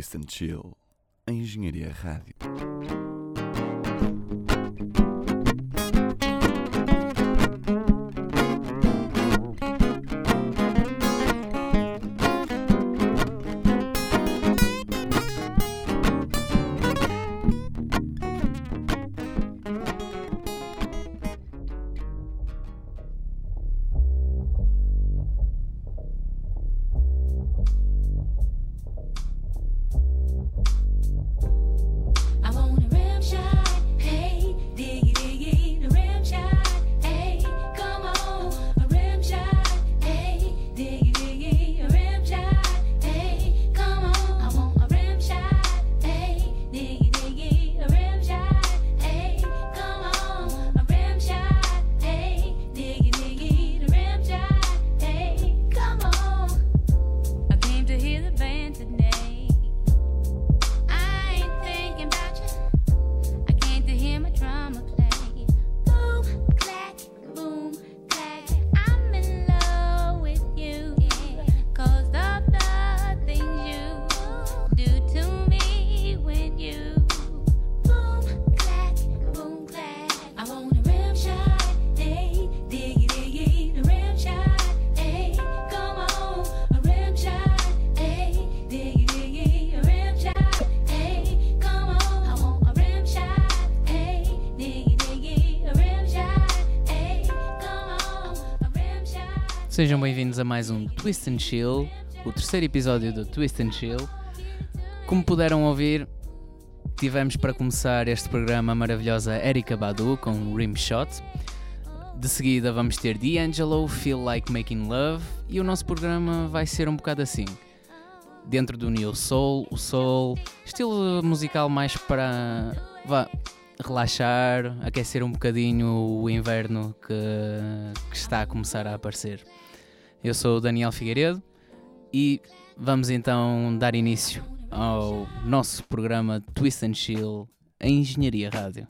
Twist and Chill, a Engenharia Rádio. Sejam bem-vindos a mais um Twist and Chill, o terceiro episódio do Twist and Chill. Como puderam ouvir, tivemos para começar este programa a maravilhosa Erika Badu com Rimshot. De seguida vamos ter D'Angelo, Feel Like Making Love e o nosso programa vai ser um bocado assim. Dentro do Neo Soul, o Soul, estilo musical mais para vá, relaxar, aquecer um bocadinho o inverno que, que está a começar a aparecer. Eu sou o Daniel Figueiredo e vamos então dar início ao nosso programa Twist and Chill em Engenharia Rádio.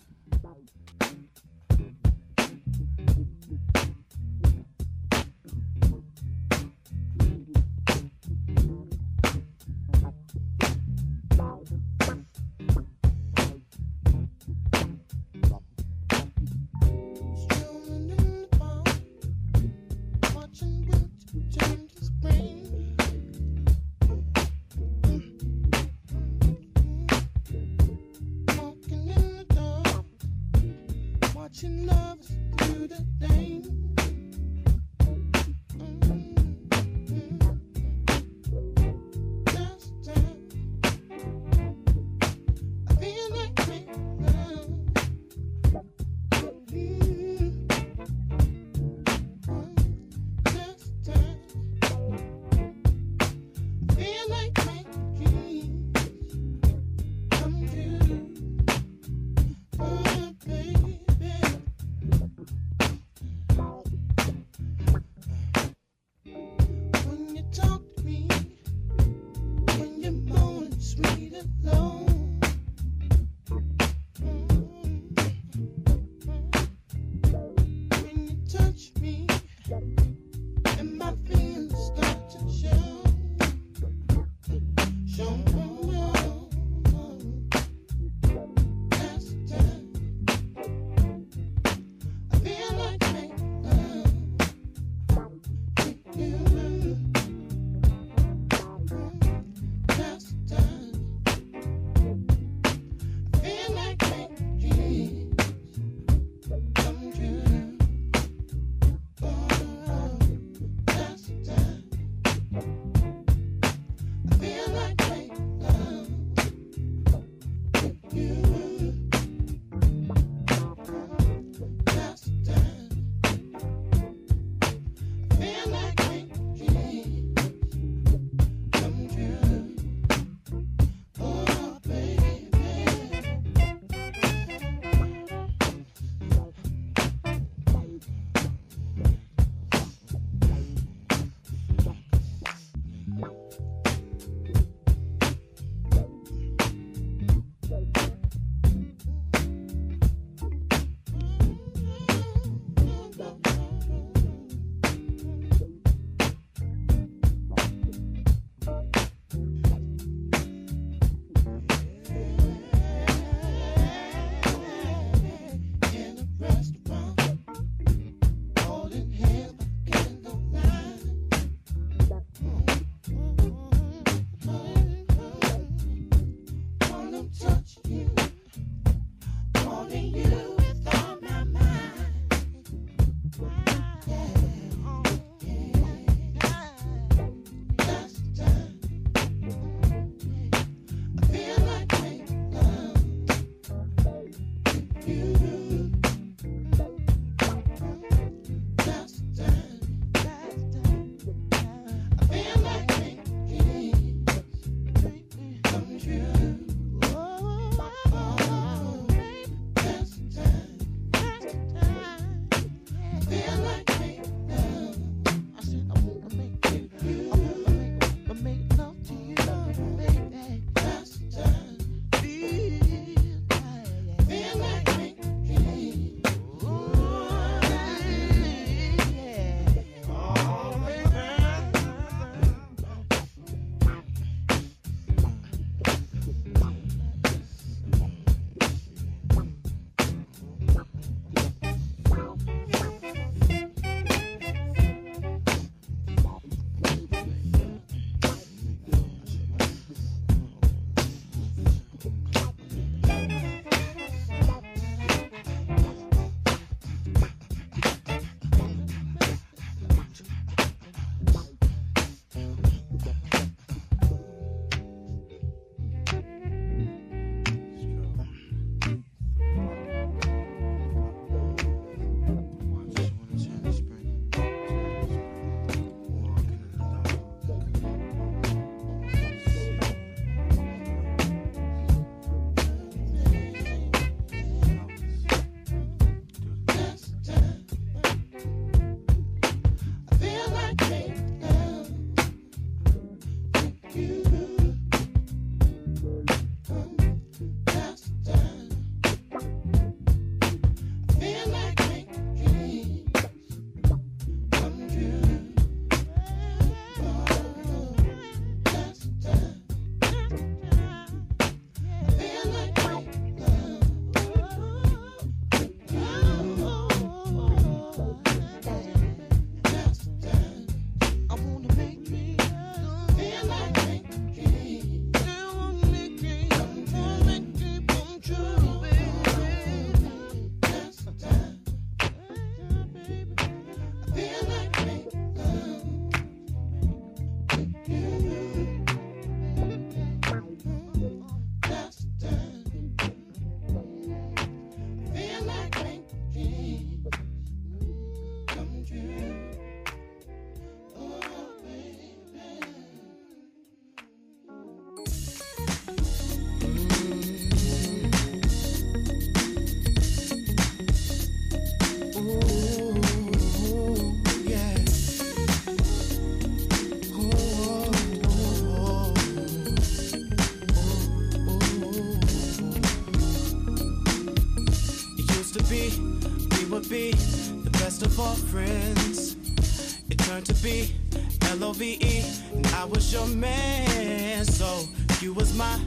Your man. So you was my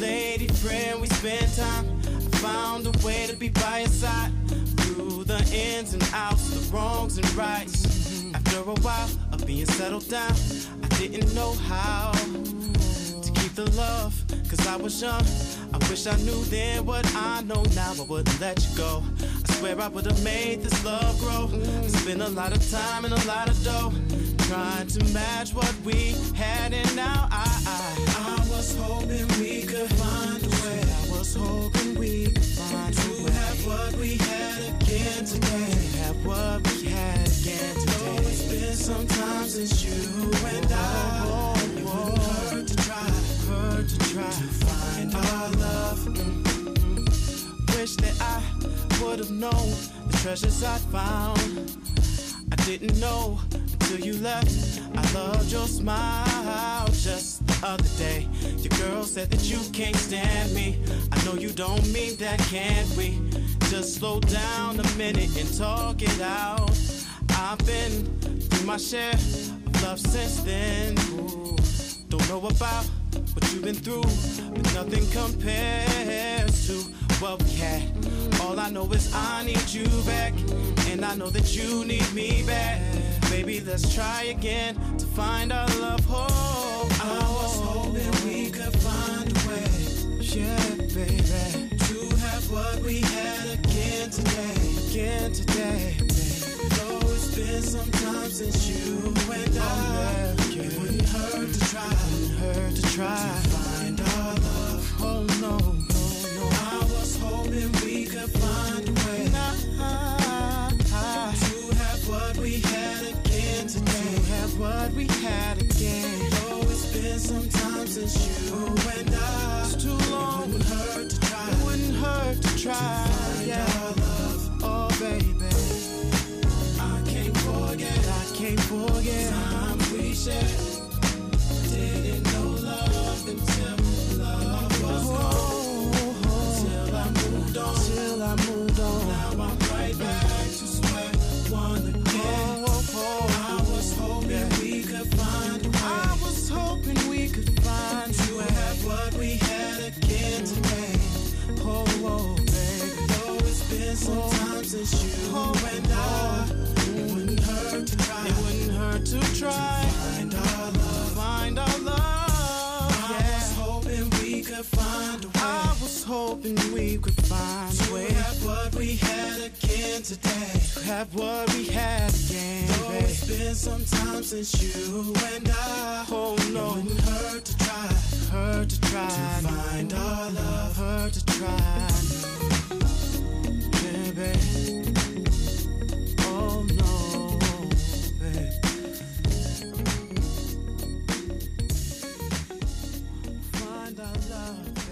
lady friend. We spent time. I found a way to be by your side through the ins and outs, the wrongs and rights. After a while of being settled down, I didn't know how to keep the love, cause I was young. I wish I knew then what I know now. I wouldn't let you go. I swear I would've made this love grow. I spent a lot of time and a lot of dough trying to match what we had, and now I, I, was hoping we could find a way. I was hoping we could find a way. have what we had again today. To Have what we had again today. Though it's been some time since you and I. It wouldn't hurt to try, hurt to try to find our love. Mm, mm, mm. Wish that I would have known the treasures I found. I didn't know until you left. I loved your smile just the other day. Your girl said that you can't stand me. I know you don't mean that, can't we? Just slow down a minute and talk it out. I've been through my share of love since then. Ooh, don't know about what you've been through, but nothing compares to what we had. All I know is I need you back, and I know that you need me back. Baby, let's try again to find our love. Oh, oh. I was hoping we could find a way, yeah, baby, to have what we had again today, again today. Though it's been some time since you and I, it wouldn't hurt to try, hurt to try to find our love. Oh no. Can't forget, I can't forget time we shared. Try. Find our love. Find our love. I was hoping we could find a way. I was hoping we could find a way. To have what we had again today. To have what we had again. Though it's been some time since you and I. Oh no. It wouldn't hurt to try. Hurt to try. To find our love. Hurt to try. Baby. Oh our love,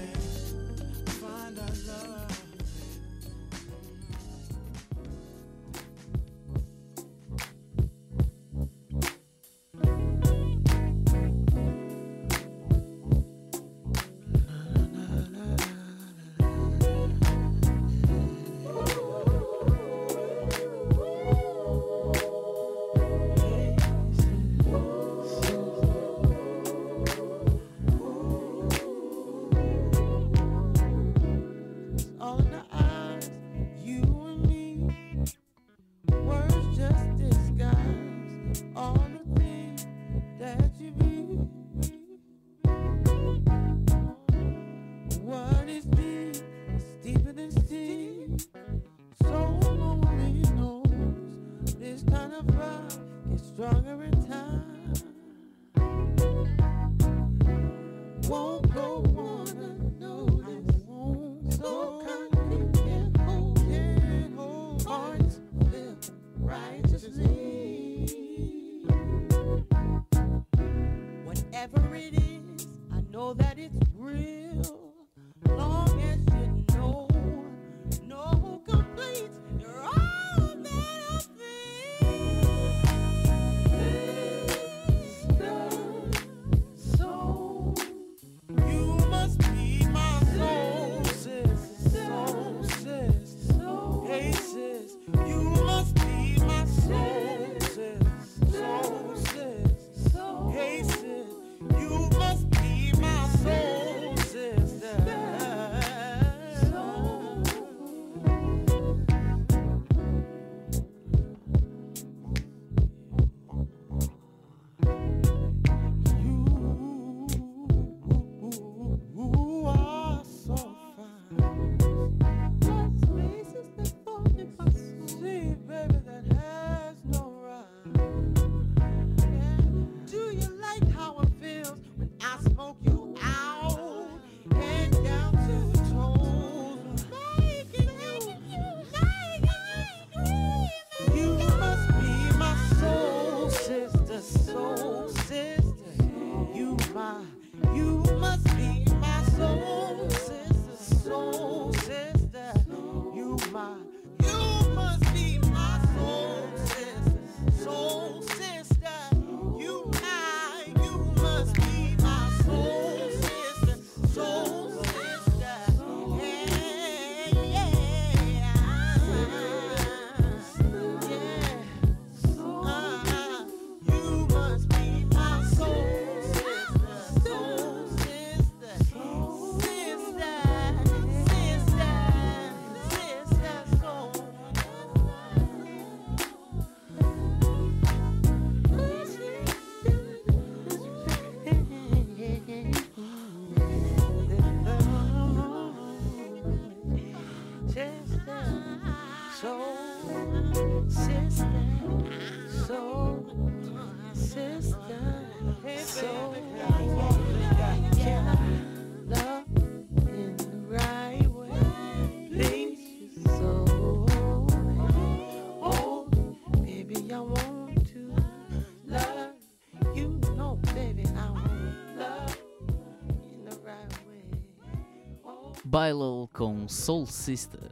Bailal com Soul Sister.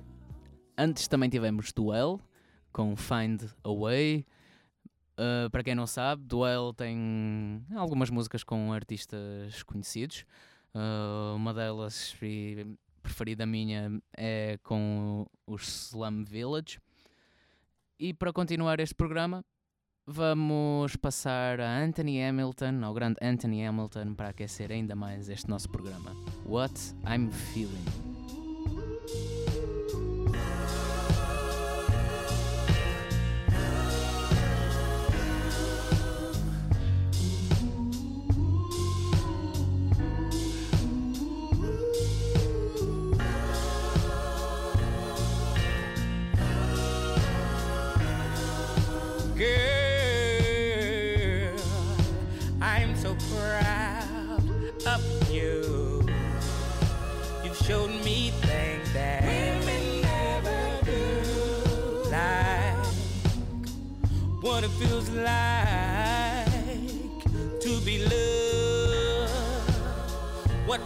Antes também tivemos Duel com Find a Way. Uh, para quem não sabe, Duel tem algumas músicas com artistas conhecidos. Uh, uma delas, preferida minha, é com os Slum Village. E para continuar este programa, vamos passar a Anthony Hamilton, ao grande Anthony Hamilton, para aquecer ainda mais este nosso programa. What I'm Feeling.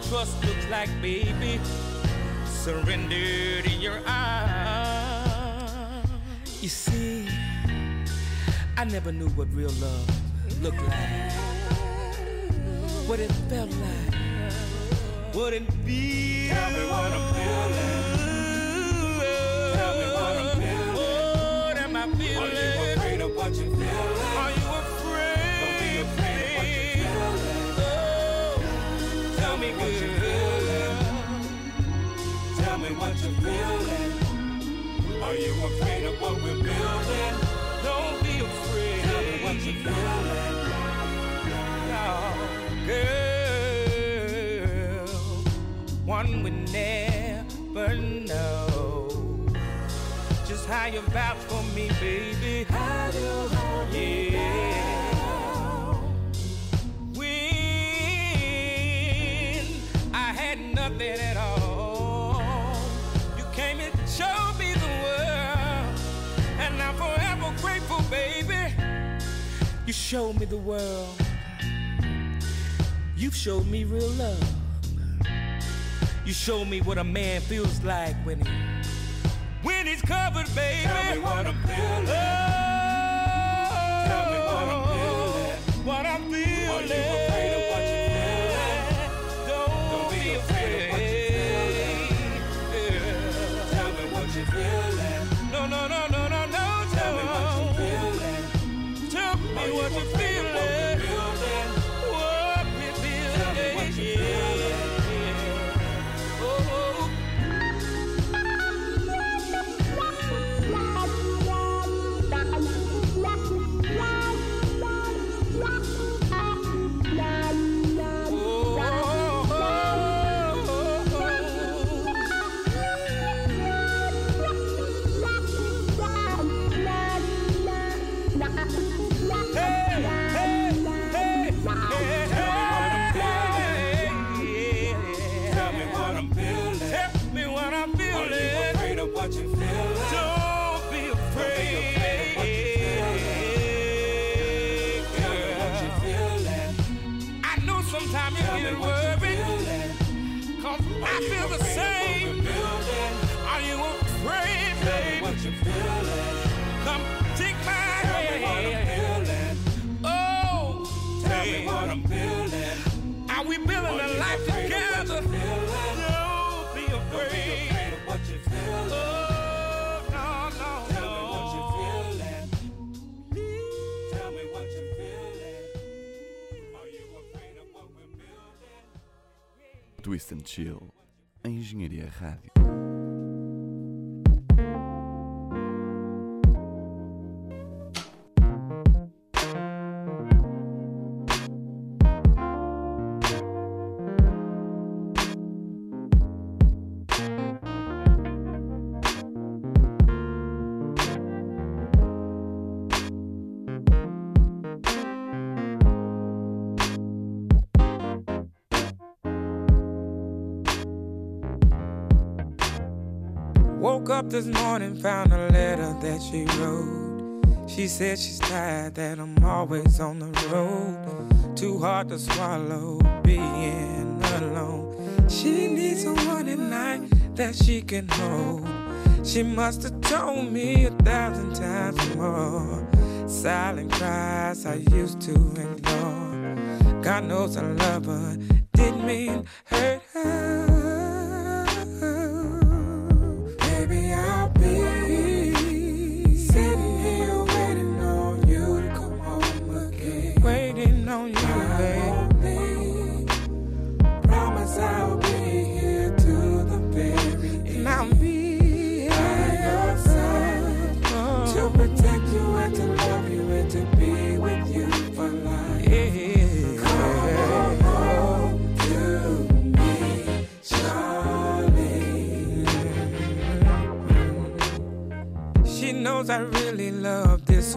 Trust looks like, baby. Surrendered in your arms. You see. I never knew what real love looked like. What it felt like. What it feels. Tell me what I'm feeling. Tell me what I'm feeling. What am I feeling? Are you afraid of what you're feeling? Are you Me what you're you afraid of what we're building? Don't be afraid. Tell me what you're feeling. No, girl, one would never know just how you vouch for me, baby. How do yeah. Showed me the world. You've showed me real love. You showed me what a man feels like when he when he's covered, baby. Tell me what I'm feeling. Radio. Up this morning, found a letter that she wrote. She said she's tired that I'm always on the road. Too hard to swallow being alone. She needs someone at night that she can hold. She must have told me a thousand times more. Silent cries I used to ignore. God knows I love her, didn't mean hurt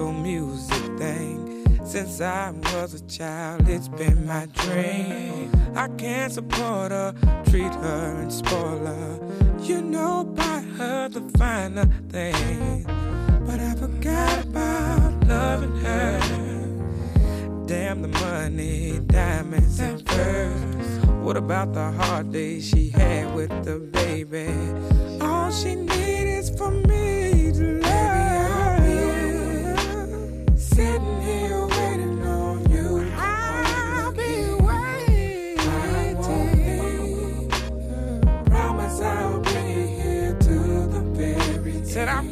music thing. Since I was a child, it's been my dream. I can't support her, treat her and spoil her. You know, buy her the finer things. But I forgot about loving her. Damn the money, diamonds and furs. What about the hard days she had with the baby? All she needs is for me Sitting here waiting on you. I'll be waiting. I won't be. Promise I'll be here to the very end. I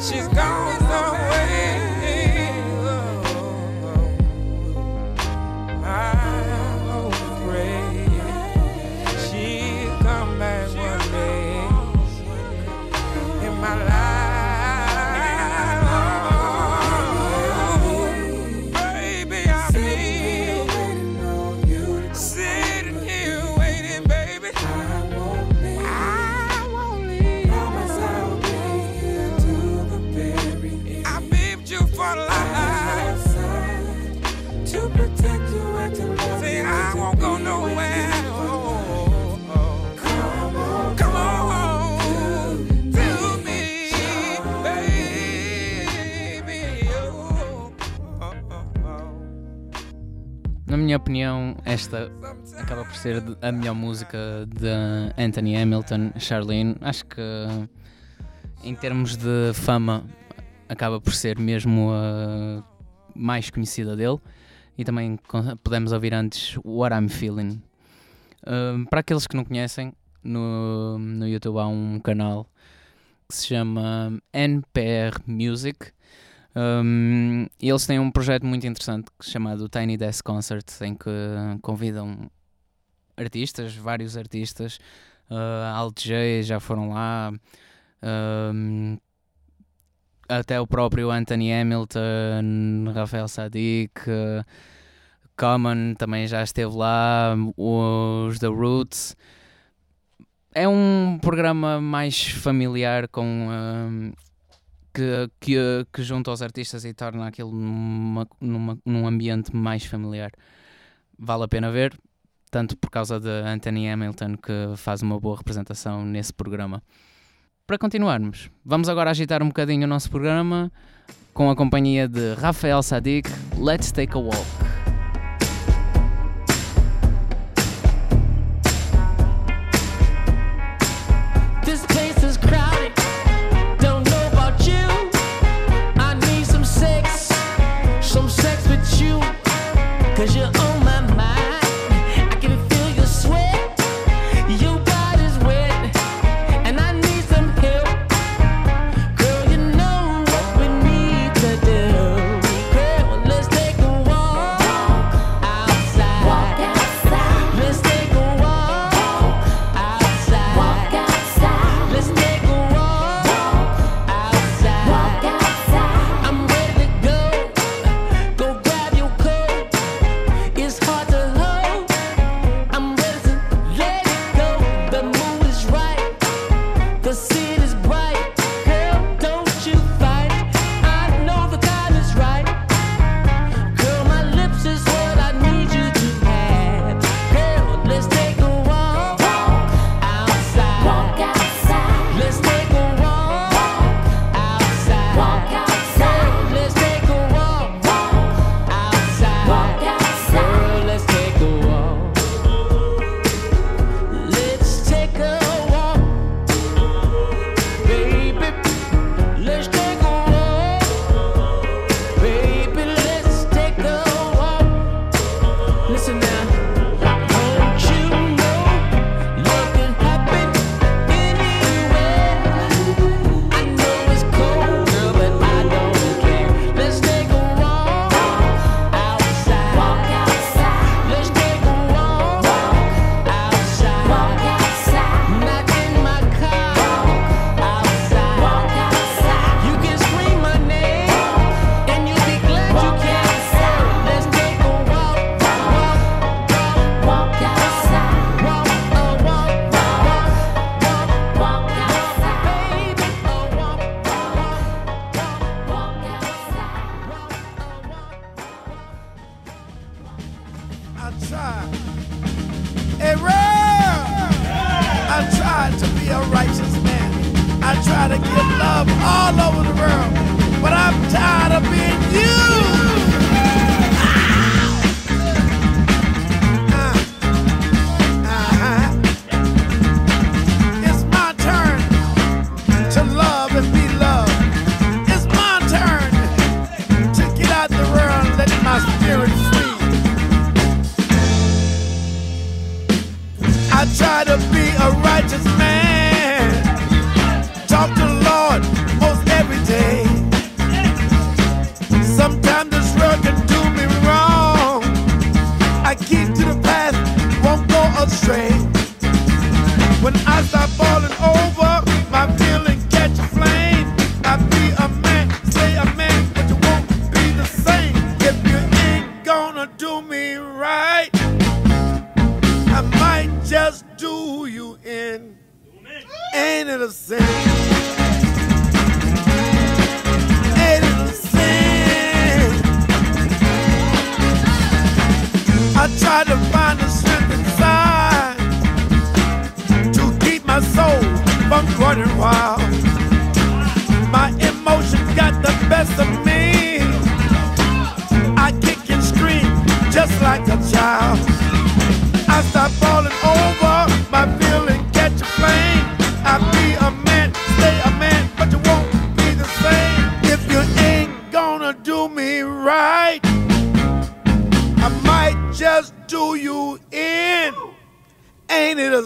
she's Na minha opinião, esta acaba por ser a melhor música de Anthony Hamilton, Charlene. Acho que em termos de fama acaba por ser mesmo a mais conhecida dele. E também podemos ouvir antes What I'm Feeling. Um, para aqueles que não conhecem, no, no YouTube há um canal que se chama NPR Music. Um, e eles têm um projeto muito interessante chamado Tiny Desk Concert, em que convidam artistas, vários artistas, uh, Alt J já foram lá, um, até o próprio Anthony Hamilton, Rafael Sadiq, uh, Common também já esteve lá, os The Roots. É um programa mais familiar com um, que, que, que junta os artistas e torna aquilo numa, numa- num ambiente mais familiar. Vale a pena ver, tanto por causa de Anthony Hamilton, que faz uma boa representação nesse programa. Para continuarmos, vamos agora agitar um bocadinho o nosso programa com a companhia de Rafael Sadiq, Let's Take a Walk. This place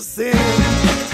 Ain't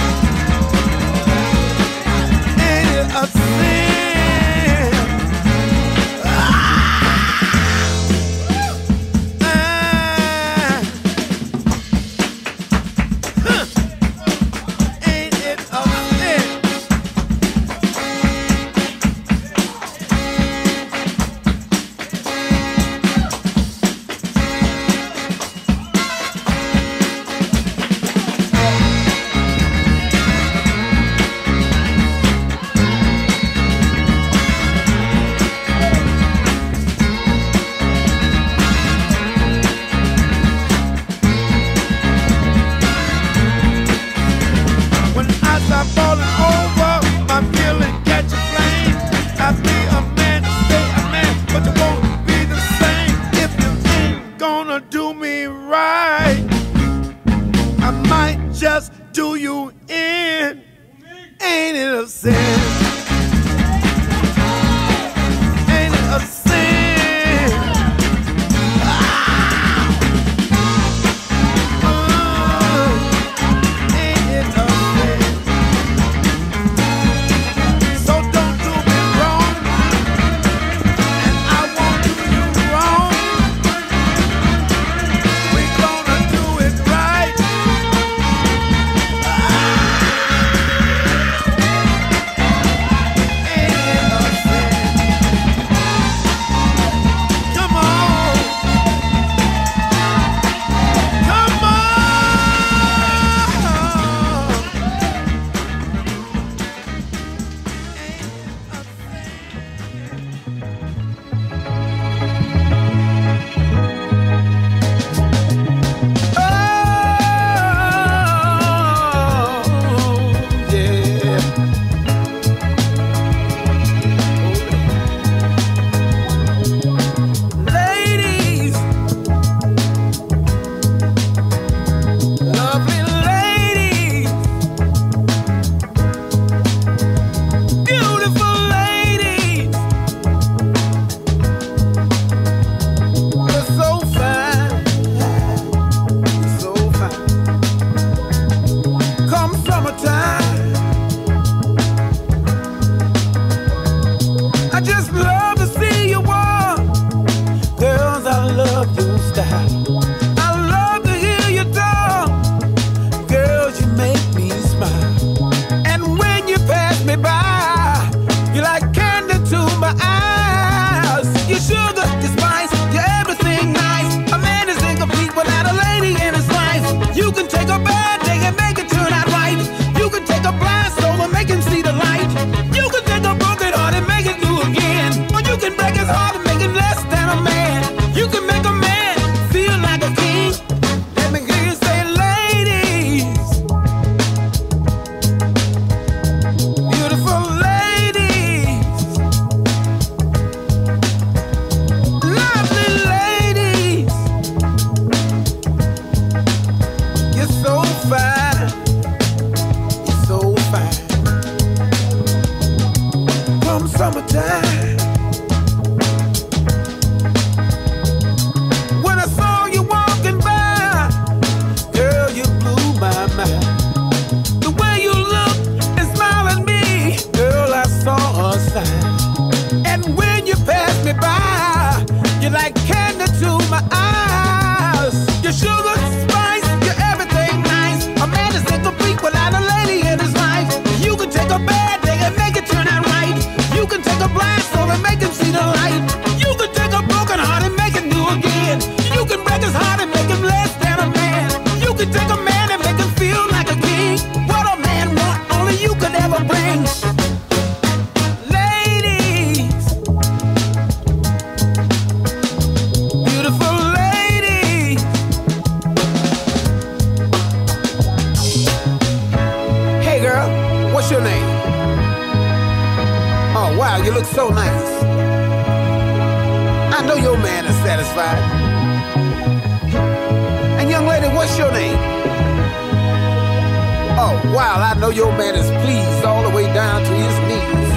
know your man is pleased all the way down to his knees.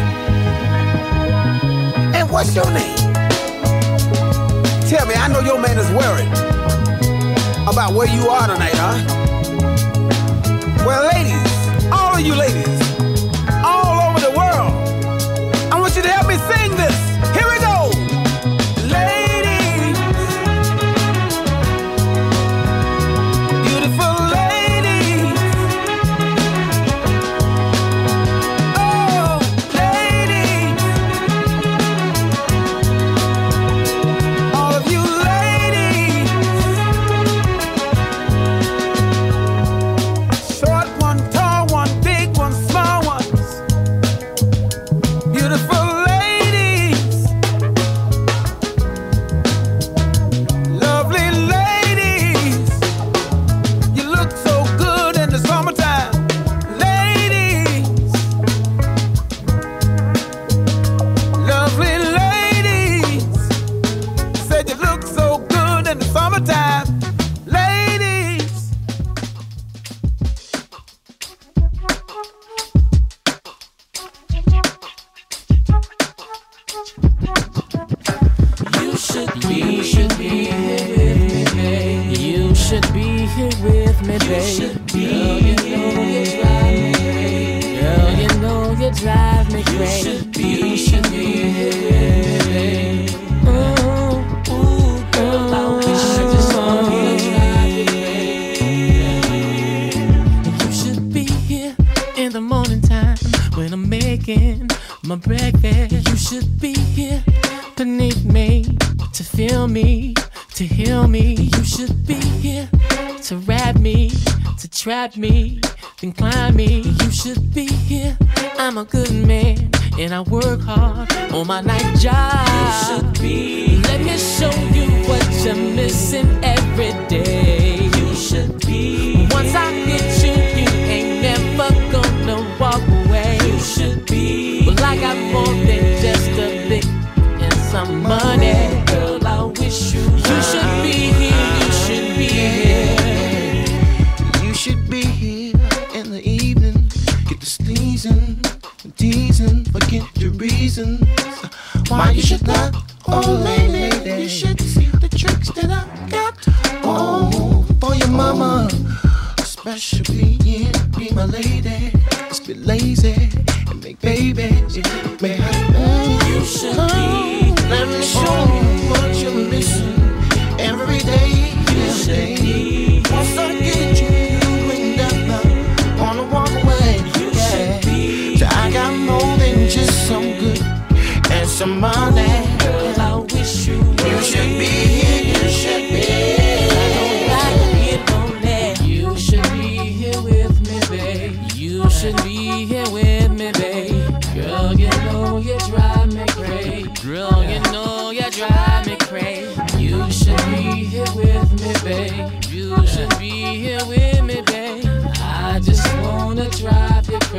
And what's your name? Tell me, I know your man is worried about where you are tonight, huh? Well, ladies, all of you ladies, all over the world, I want you to help me sing. ride me, then climb me. You should be here. I'm a good man, and I work hard on my night job. You should be. Let me show you what you're missing every day. You should be. Once I get you, you ain't never gonna walk away. You should be. Well, I got more than just a bit and some money.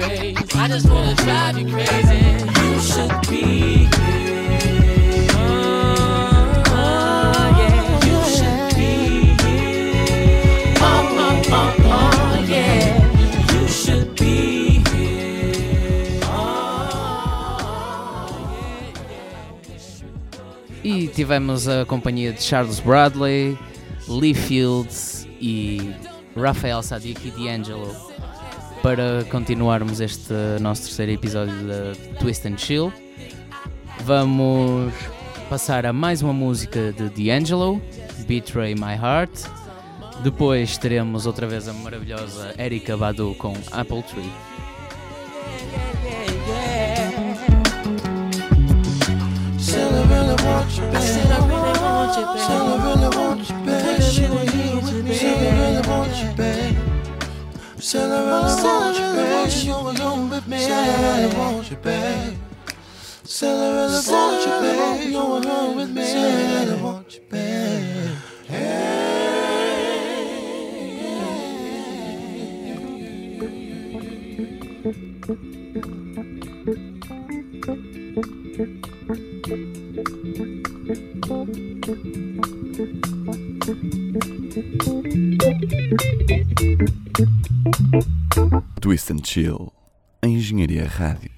I just wanna drive you crazy. You should be oh, E tivemos a companhia de Charles Bradley, Lee Fields e Rafael Sadiq e D'Angelo para continuarmos este nosso terceiro episódio da Twist and Chill, vamos passar a mais uma música de D'Angelo, Betray My Heart. Depois teremos outra vez a maravilhosa Erika Badu com Apple Tree. You, babe. Said I really want you, babe. Said I really want you, babe. Said I want you, babe. Said I really want you, babe. You going with me. I you, babe. Said I want you, babe. You were going with me. Said I really want you, babe. Twist and Chill. A Engenharia Rádio.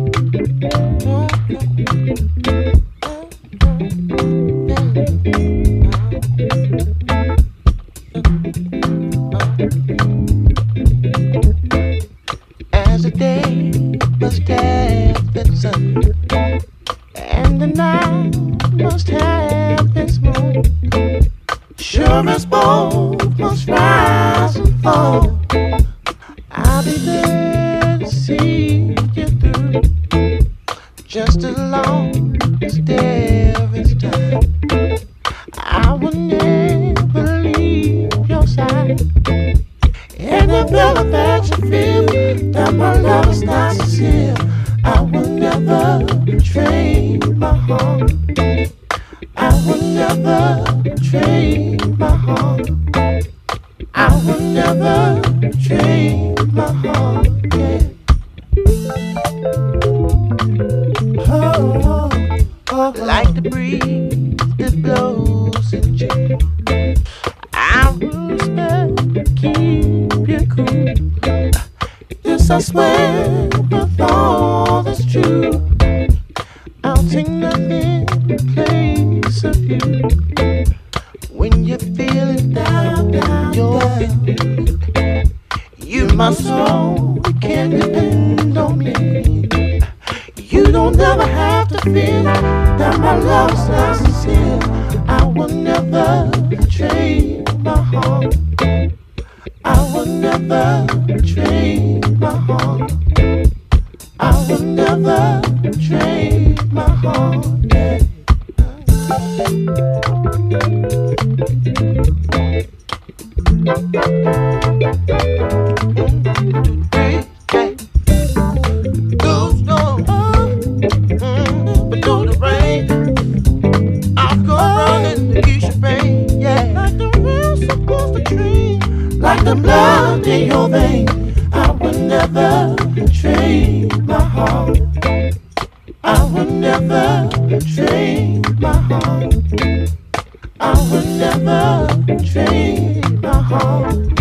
As the day must have its sun, and the night must have its moon. Sure as both Nothing in place of you. When you're feeling down, down, you're feeling. You my you can depend on me. You don't ever have to feel that my love's not sincere. I will never betray my heart. I will never betray my heart. I will never betray my heart. Mm, like the blood in your vein. I will never I will never betray my heart. I will never betray my heart.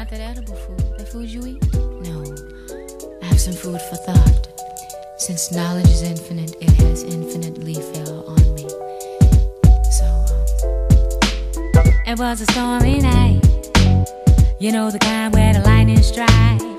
Not that edible food, the food you eat? No. I have some food for thought. Since knowledge is infinite, it has infinitely fell on me. So, um. It was a stormy night. You know the kind where the lightning strikes.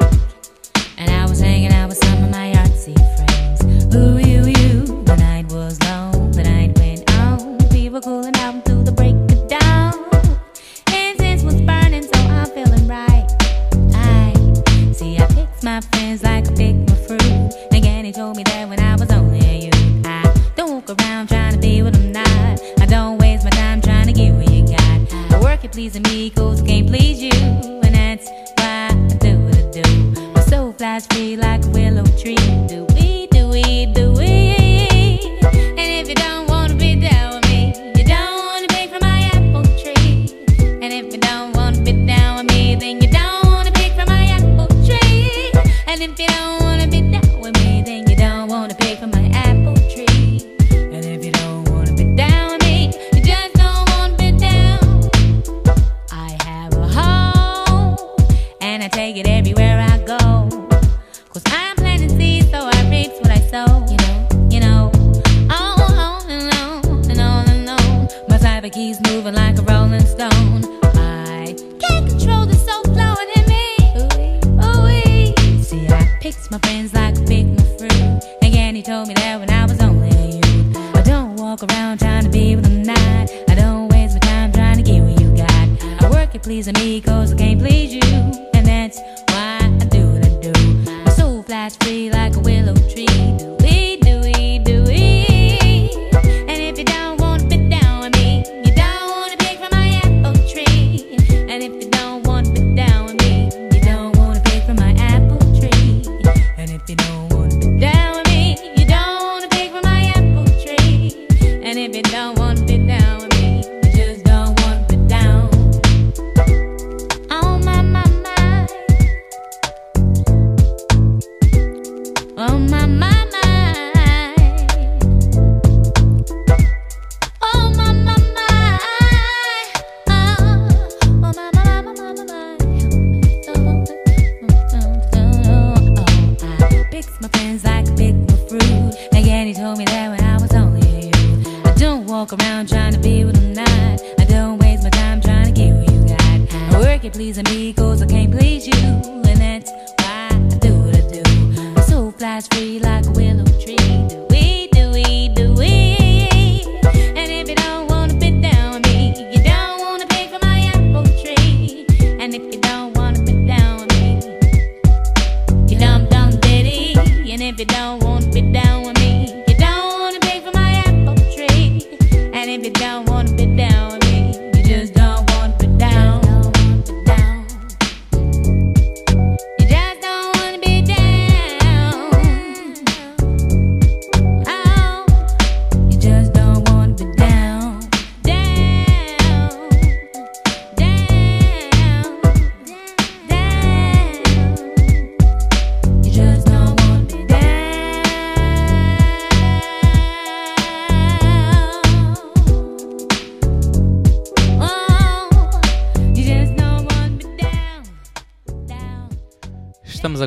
walk around trying to be with the night. I don't waste my time trying to get what you got. I work it, pleasing me, cause I can't please you.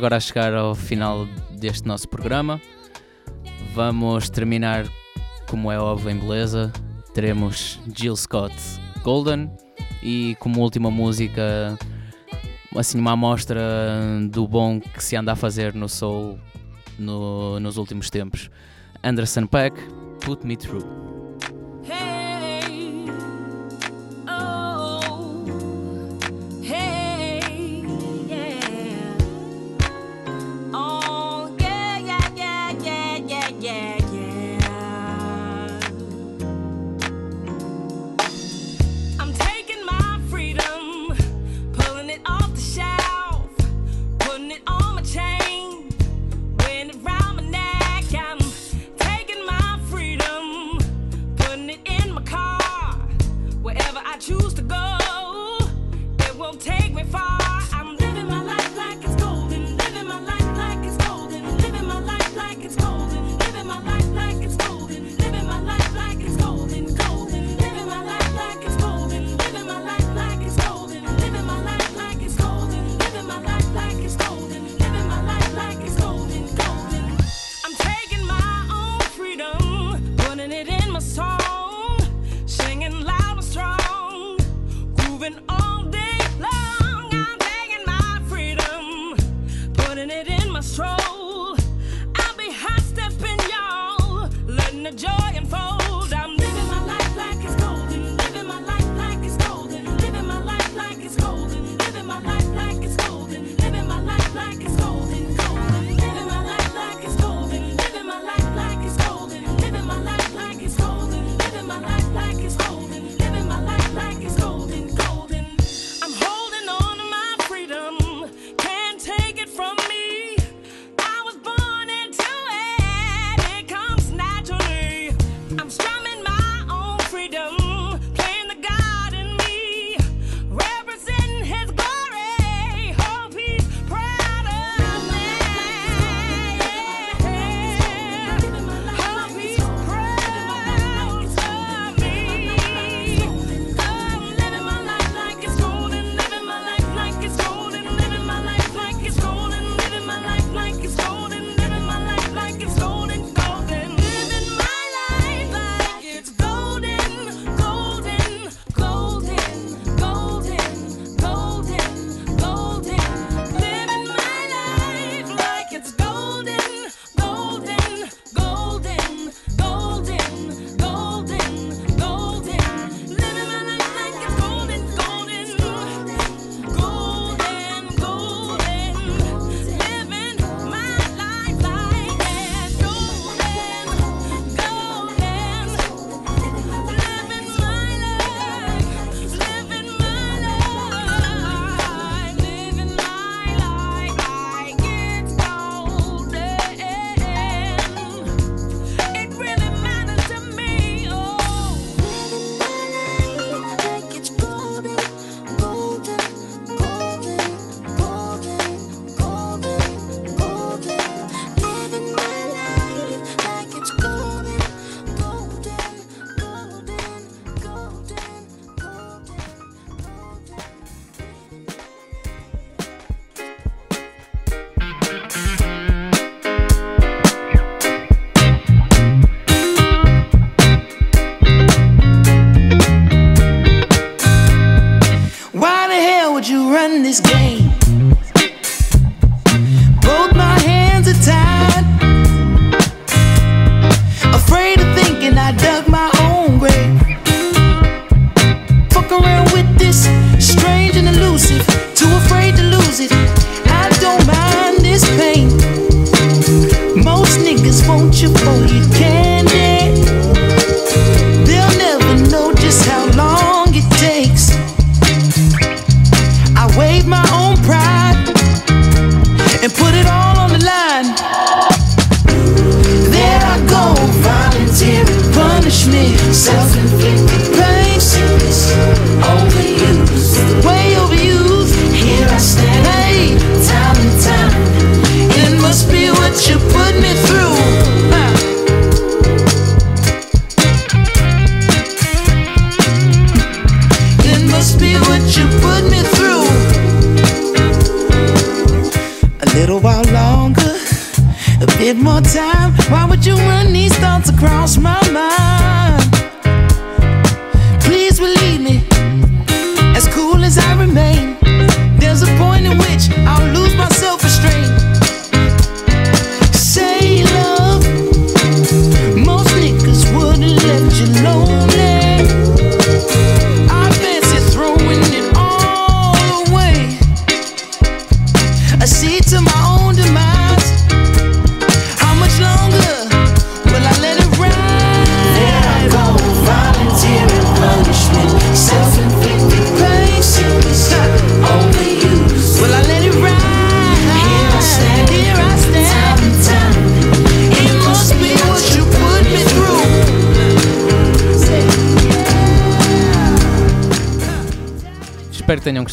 agora a chegar ao final deste nosso programa. Vamos terminar, como é óbvio, em beleza. Teremos Jill Scott Golden e, como última música, assim, uma amostra do bom que se anda a fazer no soul no, nos últimos tempos. Anderson Peck, Put Me Through.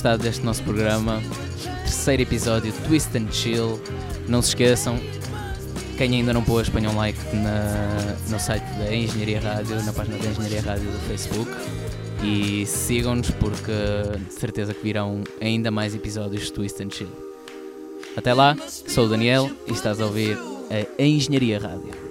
gostado deste nosso programa. Terceiro episódio Twist and Chill. Não se esqueçam, quem ainda não pôs, ponham um like na, no site da Engenharia Rádio, na página da Engenharia Rádio do Facebook. E sigam-nos porque de certeza que virão ainda mais episódios de Twist and Chill. Até lá, sou o Daniel e estás a ouvir a Engenharia Rádio.